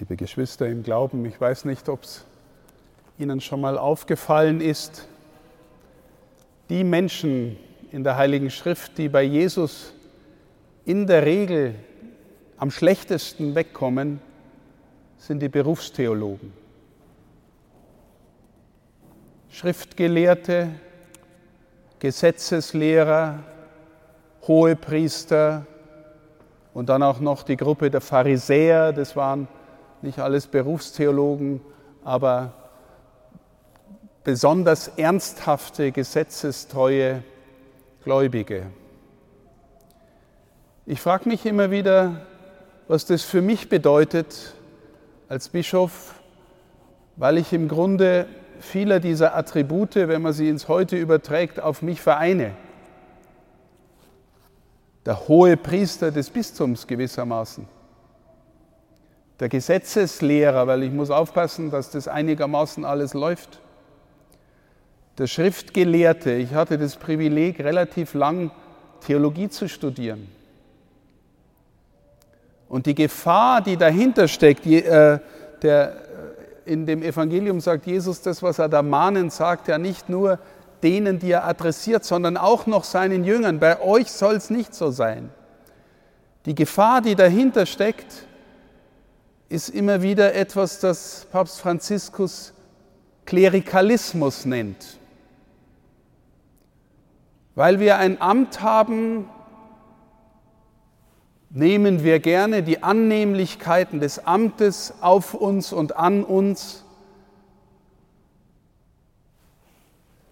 Liebe Geschwister im Glauben, ich weiß nicht, ob es Ihnen schon mal aufgefallen ist, die Menschen in der Heiligen Schrift, die bei Jesus in der Regel am schlechtesten wegkommen, sind die Berufstheologen. Schriftgelehrte, Gesetzeslehrer, Hohepriester und dann auch noch die Gruppe der Pharisäer, das waren nicht alles Berufstheologen, aber besonders ernsthafte, gesetzestreue Gläubige. Ich frage mich immer wieder, was das für mich bedeutet als Bischof, weil ich im Grunde vieler dieser Attribute, wenn man sie ins Heute überträgt, auf mich vereine. Der hohe Priester des Bistums gewissermaßen. Der Gesetzeslehrer, weil ich muss aufpassen, dass das einigermaßen alles läuft. Der Schriftgelehrte, ich hatte das Privileg, relativ lang Theologie zu studieren. Und die Gefahr, die dahinter steckt, äh, der, äh, in dem Evangelium sagt Jesus das, was er da mahnend sagt, ja nicht nur denen, die er adressiert, sondern auch noch seinen Jüngern. Bei euch soll es nicht so sein. Die Gefahr, die dahinter steckt, ist immer wieder etwas, das Papst Franziskus Klerikalismus nennt. Weil wir ein Amt haben, nehmen wir gerne die Annehmlichkeiten des Amtes auf uns und an uns.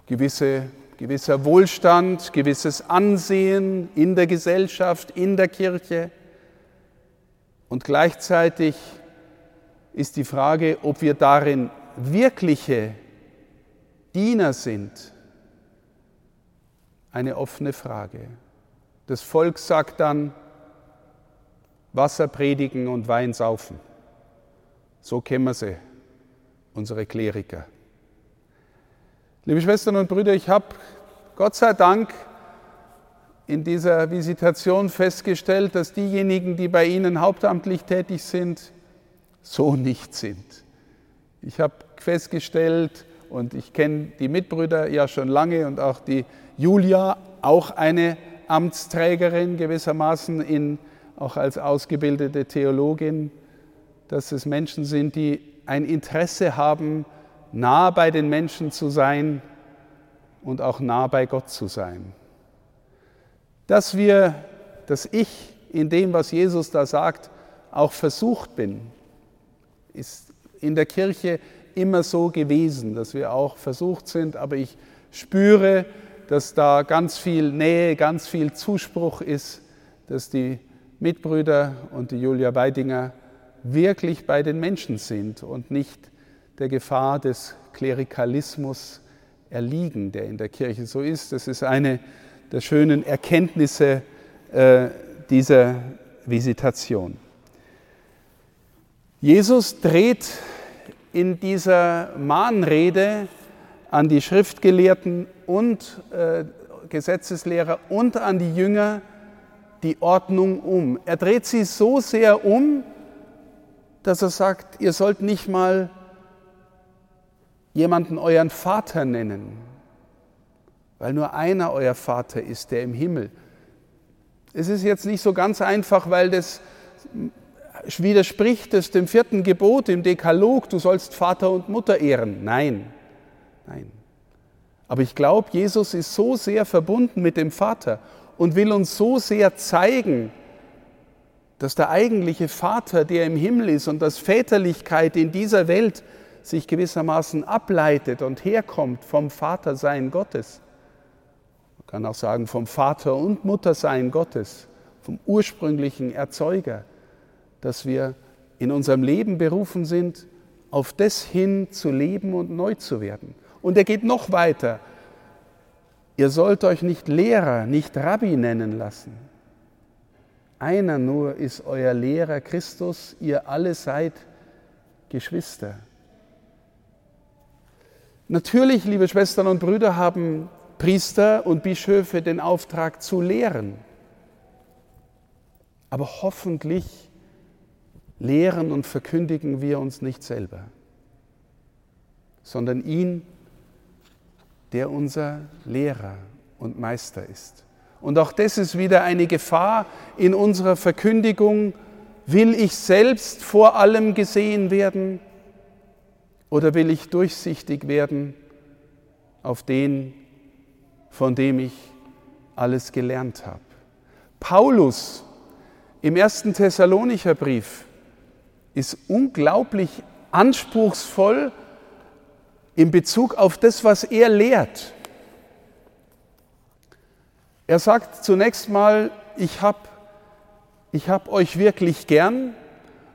Gewisse, gewisser Wohlstand, gewisses Ansehen in der Gesellschaft, in der Kirche. Und gleichzeitig ist die Frage, ob wir darin wirkliche Diener sind, eine offene Frage. Das Volk sagt dann, Wasser predigen und Wein saufen. So kennen wir sie, unsere Kleriker. Liebe Schwestern und Brüder, ich habe Gott sei Dank in dieser Visitation festgestellt, dass diejenigen, die bei Ihnen hauptamtlich tätig sind, so nicht sind. Ich habe festgestellt, und ich kenne die Mitbrüder ja schon lange und auch die Julia, auch eine Amtsträgerin gewissermaßen in auch als ausgebildete Theologin, dass es Menschen sind, die ein Interesse haben, nah bei den Menschen zu sein und auch nah bei Gott zu sein. Dass wir, dass ich in dem, was Jesus da sagt, auch versucht bin, ist in der Kirche immer so gewesen, dass wir auch versucht sind, aber ich spüre, dass da ganz viel Nähe, ganz viel Zuspruch ist, dass die Mitbrüder und die Julia Weidinger wirklich bei den Menschen sind und nicht der Gefahr des Klerikalismus erliegen, der in der Kirche so ist. Das ist eine der schönen Erkenntnisse äh, dieser Visitation. Jesus dreht in dieser Mahnrede an die Schriftgelehrten und äh, Gesetzeslehrer und an die Jünger die Ordnung um. Er dreht sie so sehr um, dass er sagt, ihr sollt nicht mal jemanden euren Vater nennen, weil nur einer euer Vater ist, der im Himmel. Es ist jetzt nicht so ganz einfach, weil das widerspricht es dem vierten Gebot im Dekalog, du sollst Vater und Mutter ehren. Nein, nein. Aber ich glaube, Jesus ist so sehr verbunden mit dem Vater und will uns so sehr zeigen, dass der eigentliche Vater, der im Himmel ist und dass Väterlichkeit in dieser Welt sich gewissermaßen ableitet und herkommt vom Vatersein Gottes. Man kann auch sagen vom Vater und Muttersein Gottes, vom ursprünglichen Erzeuger, dass wir in unserem Leben berufen sind, auf das hin zu leben und neu zu werden. Und er geht noch weiter. Ihr sollt euch nicht Lehrer, nicht Rabbi nennen lassen. Einer nur ist euer Lehrer Christus, ihr alle seid Geschwister. Natürlich, liebe Schwestern und Brüder, haben Priester und Bischöfe den Auftrag zu lehren. Aber hoffentlich lehren und verkündigen wir uns nicht selber, sondern ihn, der unser Lehrer und Meister ist. Und auch das ist wieder eine Gefahr in unserer Verkündigung. Will ich selbst vor allem gesehen werden oder will ich durchsichtig werden auf den, von dem ich alles gelernt habe? Paulus im ersten Thessalonicher Brief ist unglaublich anspruchsvoll in Bezug auf das, was er lehrt. Er sagt zunächst mal, ich habe ich hab euch wirklich gern,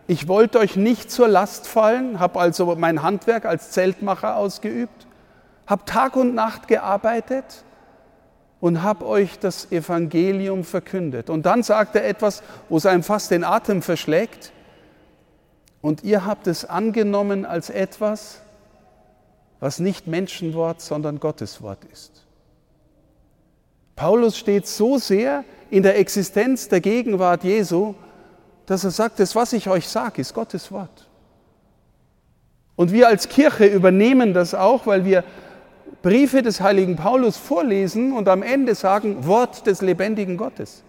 ich wollte euch nicht zur Last fallen, habe also mein Handwerk als Zeltmacher ausgeübt, habe Tag und Nacht gearbeitet und habe euch das Evangelium verkündet. Und dann sagt er etwas, wo es einem fast den Atem verschlägt. Und ihr habt es angenommen als etwas, was nicht Menschenwort, sondern Gottes Wort ist. Paulus steht so sehr in der Existenz der Gegenwart Jesu, dass er sagt, das, was ich euch sage, ist Gottes Wort. Und wir als Kirche übernehmen das auch, weil wir Briefe des heiligen Paulus vorlesen und am Ende sagen, Wort des lebendigen Gottes.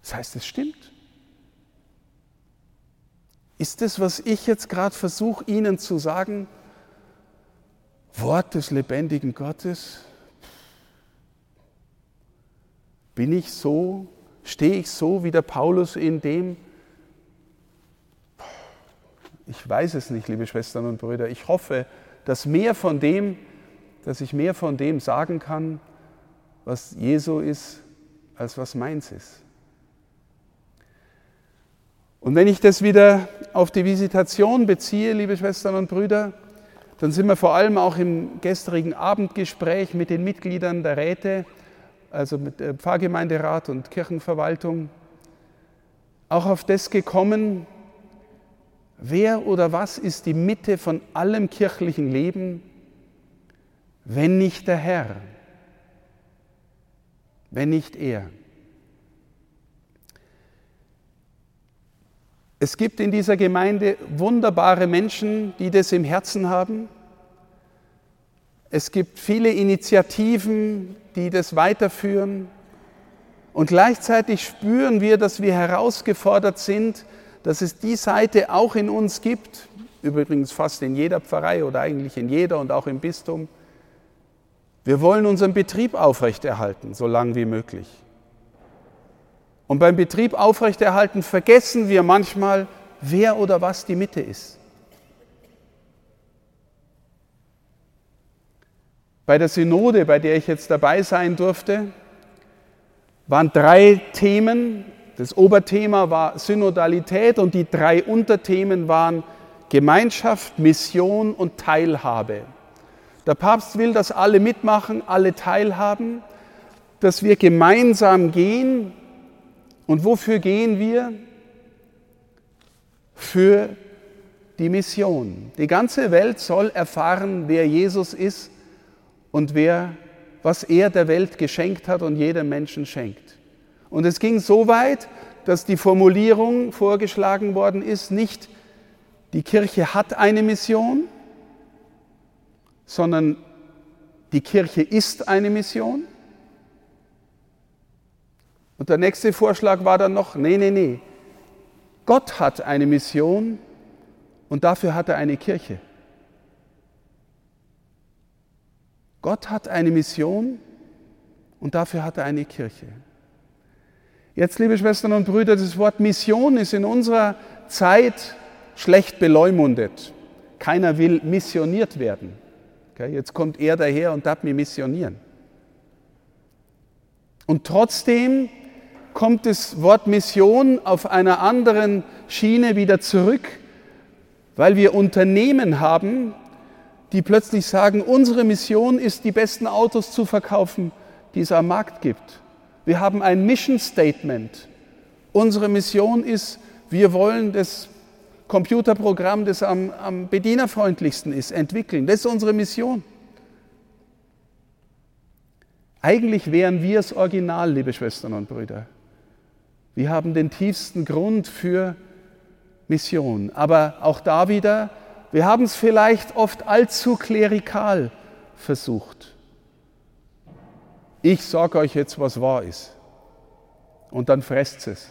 Das heißt, es stimmt. Ist das, was ich jetzt gerade versuche, Ihnen zu sagen, Wort des lebendigen Gottes? Bin ich so, stehe ich so wie der Paulus in dem? Ich weiß es nicht, liebe Schwestern und Brüder. Ich hoffe, dass mehr von dem, dass ich mehr von dem sagen kann, was Jesu ist, als was meins ist. Und wenn ich das wieder auf die Visitation beziehe, liebe Schwestern und Brüder, dann sind wir vor allem auch im gestrigen Abendgespräch mit den Mitgliedern der Räte, also mit der Pfarrgemeinderat und Kirchenverwaltung, auch auf das gekommen, wer oder was ist die Mitte von allem kirchlichen Leben, wenn nicht der Herr, wenn nicht er. Es gibt in dieser Gemeinde wunderbare Menschen, die das im Herzen haben. Es gibt viele Initiativen, die das weiterführen. Und gleichzeitig spüren wir, dass wir herausgefordert sind, dass es die Seite auch in uns gibt, übrigens fast in jeder Pfarrei oder eigentlich in jeder und auch im Bistum. Wir wollen unseren Betrieb aufrechterhalten, so lang wie möglich. Und beim Betrieb aufrechterhalten vergessen wir manchmal, wer oder was die Mitte ist. Bei der Synode, bei der ich jetzt dabei sein durfte, waren drei Themen. Das Oberthema war Synodalität und die drei Unterthemen waren Gemeinschaft, Mission und Teilhabe. Der Papst will, dass alle mitmachen, alle teilhaben, dass wir gemeinsam gehen und wofür gehen wir? Für die Mission. Die ganze Welt soll erfahren, wer Jesus ist und wer, was er der Welt geschenkt hat und jedem Menschen schenkt. Und es ging so weit, dass die Formulierung vorgeschlagen worden ist, nicht die Kirche hat eine Mission, sondern die Kirche ist eine Mission. Und der nächste Vorschlag war dann noch, nee, nee, nee, Gott hat eine Mission und dafür hat er eine Kirche. Gott hat eine Mission und dafür hat er eine Kirche. Jetzt, liebe Schwestern und Brüder, das Wort Mission ist in unserer Zeit schlecht beleumundet. Keiner will missioniert werden. Jetzt kommt er daher und darf mir missionieren. Und trotzdem kommt das Wort Mission auf einer anderen Schiene wieder zurück, weil wir Unternehmen haben, die plötzlich sagen, unsere Mission ist, die besten Autos zu verkaufen, die es am Markt gibt. Wir haben ein Mission Statement. Unsere Mission ist, wir wollen das Computerprogramm, das am, am bedienerfreundlichsten ist, entwickeln. Das ist unsere Mission. Eigentlich wären wir das Original, liebe Schwestern und Brüder. Wir haben den tiefsten Grund für Mission. Aber auch da wieder, wir haben es vielleicht oft allzu klerikal versucht. Ich sage euch jetzt, was wahr ist. Und dann fresst es.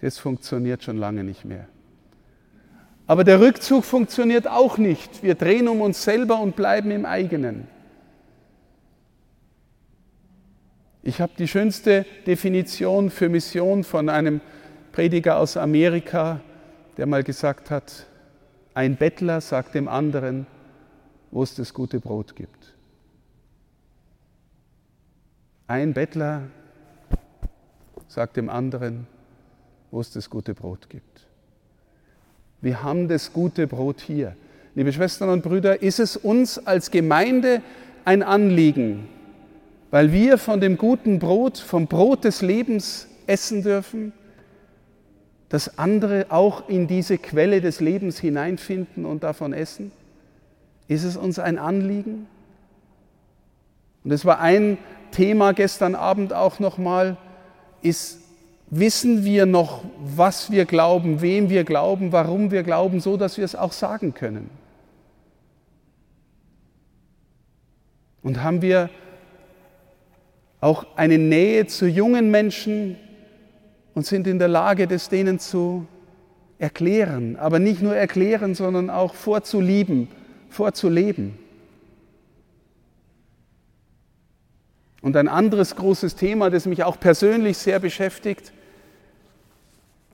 Das funktioniert schon lange nicht mehr. Aber der Rückzug funktioniert auch nicht. Wir drehen um uns selber und bleiben im eigenen. Ich habe die schönste Definition für Mission von einem Prediger aus Amerika, der mal gesagt hat, ein Bettler sagt dem anderen, wo es das gute Brot gibt. Ein Bettler sagt dem anderen, wo es das gute Brot gibt. Wir haben das gute Brot hier. Liebe Schwestern und Brüder, ist es uns als Gemeinde ein Anliegen, weil wir von dem guten Brot, vom Brot des Lebens essen dürfen, dass andere auch in diese Quelle des Lebens hineinfinden und davon essen? Ist es uns ein Anliegen? Und es war ein Thema gestern Abend auch nochmal, ist, wissen wir noch, was wir glauben, wem wir glauben, warum wir glauben, so dass wir es auch sagen können? Und haben wir auch eine Nähe zu jungen Menschen und sind in der Lage, das denen zu erklären. Aber nicht nur erklären, sondern auch vorzulieben, vorzuleben. Und ein anderes großes Thema, das mich auch persönlich sehr beschäftigt,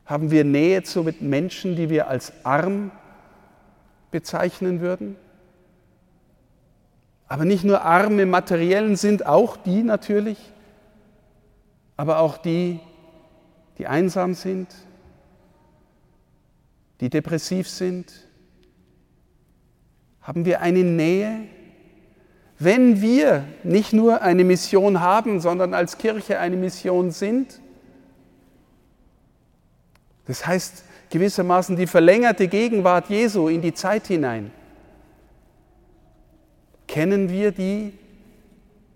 haben wir Nähe zu Menschen, die wir als arm bezeichnen würden? Aber nicht nur Arme materiellen sind auch die natürlich, aber auch die, die einsam sind, die depressiv sind. Haben wir eine Nähe? Wenn wir nicht nur eine Mission haben, sondern als Kirche eine Mission sind, das heißt gewissermaßen die verlängerte Gegenwart Jesu in die Zeit hinein, Kennen wir die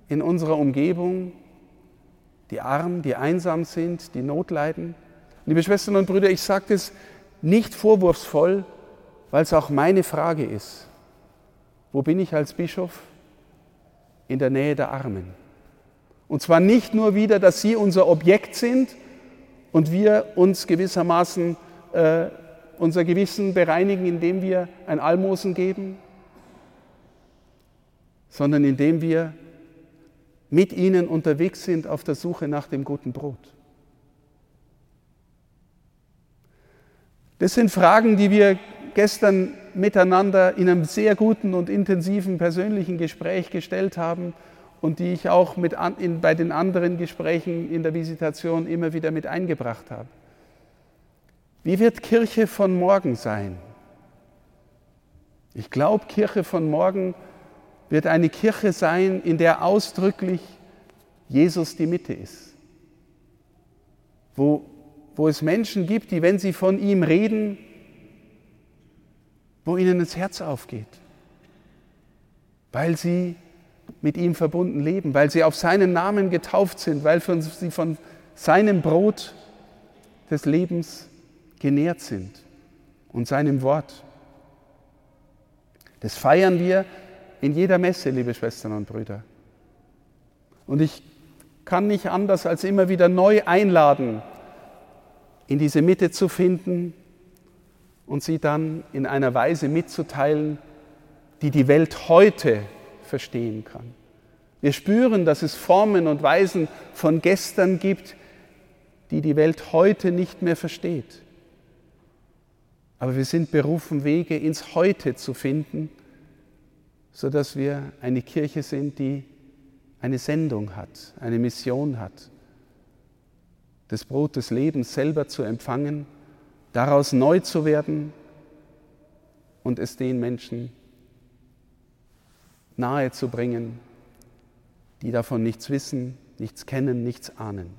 in unserer Umgebung, die arm, die einsam sind, die Not leiden? Liebe Schwestern und Brüder, ich sage das nicht vorwurfsvoll, weil es auch meine Frage ist. Wo bin ich als Bischof? In der Nähe der Armen. Und zwar nicht nur wieder, dass sie unser Objekt sind und wir uns gewissermaßen äh, unser Gewissen bereinigen, indem wir ein Almosen geben, sondern indem wir mit ihnen unterwegs sind auf der Suche nach dem guten Brot. Das sind Fragen, die wir gestern miteinander in einem sehr guten und intensiven persönlichen Gespräch gestellt haben und die ich auch mit an, in, bei den anderen Gesprächen in der Visitation immer wieder mit eingebracht habe. Wie wird Kirche von morgen sein? Ich glaube, Kirche von morgen wird eine Kirche sein, in der ausdrücklich Jesus die Mitte ist. Wo, wo es Menschen gibt, die, wenn sie von ihm reden, wo ihnen das Herz aufgeht, weil sie mit ihm verbunden leben, weil sie auf seinen Namen getauft sind, weil sie von seinem Brot des Lebens genährt sind und seinem Wort. Das feiern wir in jeder Messe, liebe Schwestern und Brüder. Und ich kann nicht anders als immer wieder neu einladen, in diese Mitte zu finden und sie dann in einer Weise mitzuteilen, die die Welt heute verstehen kann. Wir spüren, dass es Formen und Weisen von gestern gibt, die die Welt heute nicht mehr versteht. Aber wir sind berufen, Wege ins Heute zu finden sodass wir eine Kirche sind, die eine Sendung hat, eine Mission hat, das Brot des Lebens selber zu empfangen, daraus neu zu werden und es den Menschen nahe zu bringen, die davon nichts wissen, nichts kennen, nichts ahnen.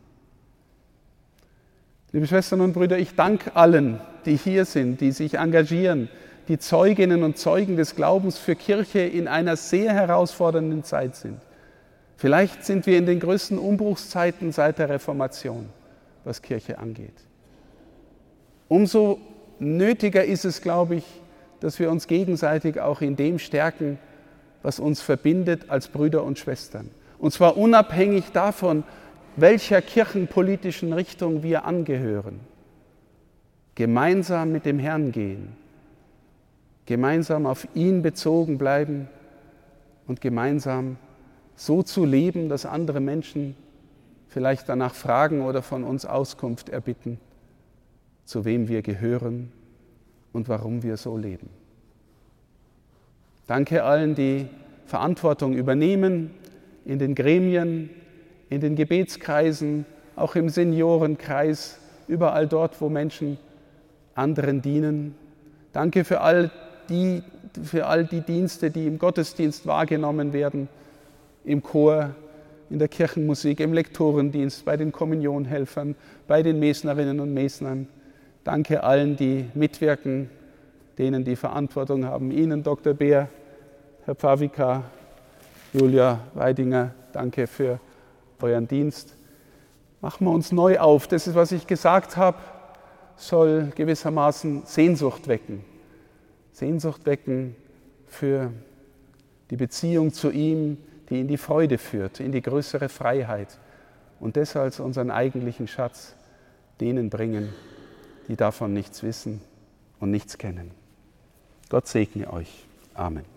Liebe Schwestern und Brüder, ich danke allen, die hier sind, die sich engagieren, die Zeuginnen und Zeugen des Glaubens für Kirche in einer sehr herausfordernden Zeit sind. Vielleicht sind wir in den größten Umbruchszeiten seit der Reformation, was Kirche angeht. Umso nötiger ist es, glaube ich, dass wir uns gegenseitig auch in dem stärken, was uns verbindet als Brüder und Schwestern. Und zwar unabhängig davon, welcher kirchenpolitischen Richtung wir angehören. Gemeinsam mit dem Herrn gehen, gemeinsam auf ihn bezogen bleiben und gemeinsam so zu leben, dass andere Menschen vielleicht danach fragen oder von uns Auskunft erbitten, zu wem wir gehören und warum wir so leben. Danke allen, die Verantwortung übernehmen in den Gremien, in den Gebetskreisen, auch im Seniorenkreis, überall dort, wo Menschen anderen dienen. Danke für all die, für all die Dienste, die im Gottesdienst wahrgenommen werden, im Chor, in der Kirchenmusik, im Lektorendienst, bei den Kommunionhelfern, bei den Mesnerinnen und Mesnern. Danke allen, die mitwirken, denen die Verantwortung haben. Ihnen, Dr. Beer, Herr Pavika, Julia Weidinger, danke für euren Dienst. Machen wir uns neu auf. Das ist, was ich gesagt habe, soll gewissermaßen Sehnsucht wecken. Sehnsucht wecken für die Beziehung zu ihm, die in die Freude führt, in die größere Freiheit. Und das als unseren eigentlichen Schatz denen bringen, die davon nichts wissen und nichts kennen. Gott segne euch. Amen.